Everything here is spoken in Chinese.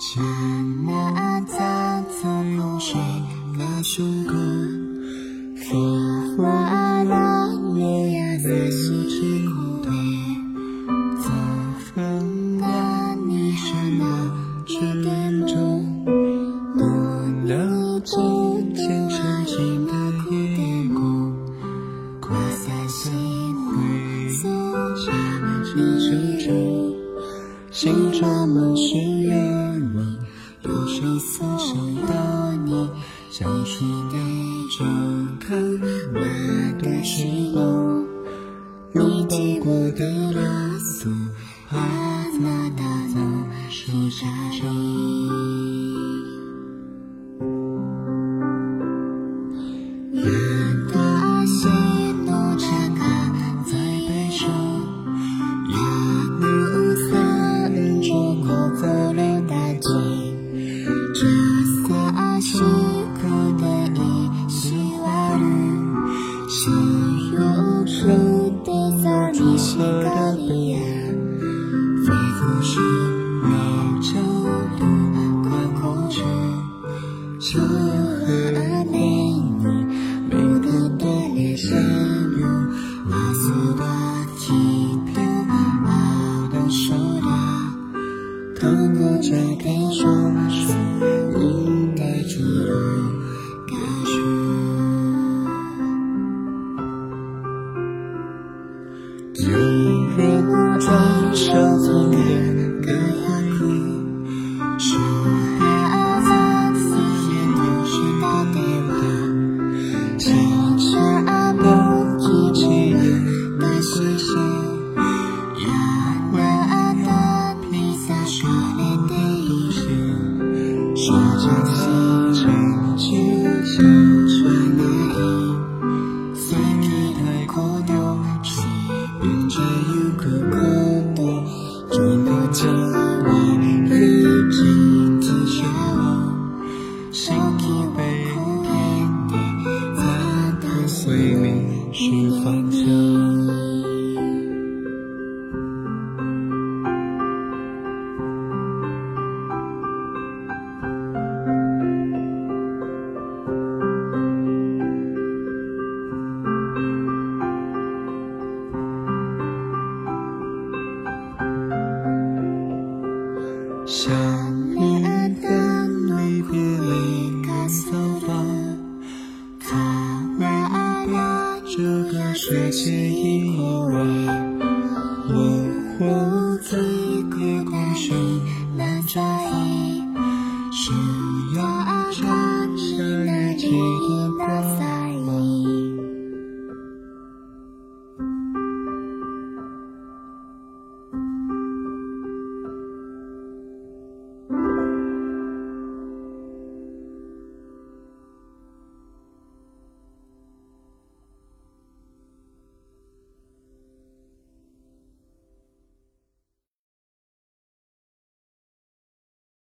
牵马扎子路上那首歌，繁华让月牙。心装满是愿望，多少次想到你，想起你张开美的笑容，拥抱过的绿色，把那大枣树。飞走时绕着云端哭泣嘲笑的风每当大雨下雨阿嬷的体贴阿的善良扛过家家孤独住着，我编织的绝望，谁疲惫？小路边一朵一朵桑花为把这个世界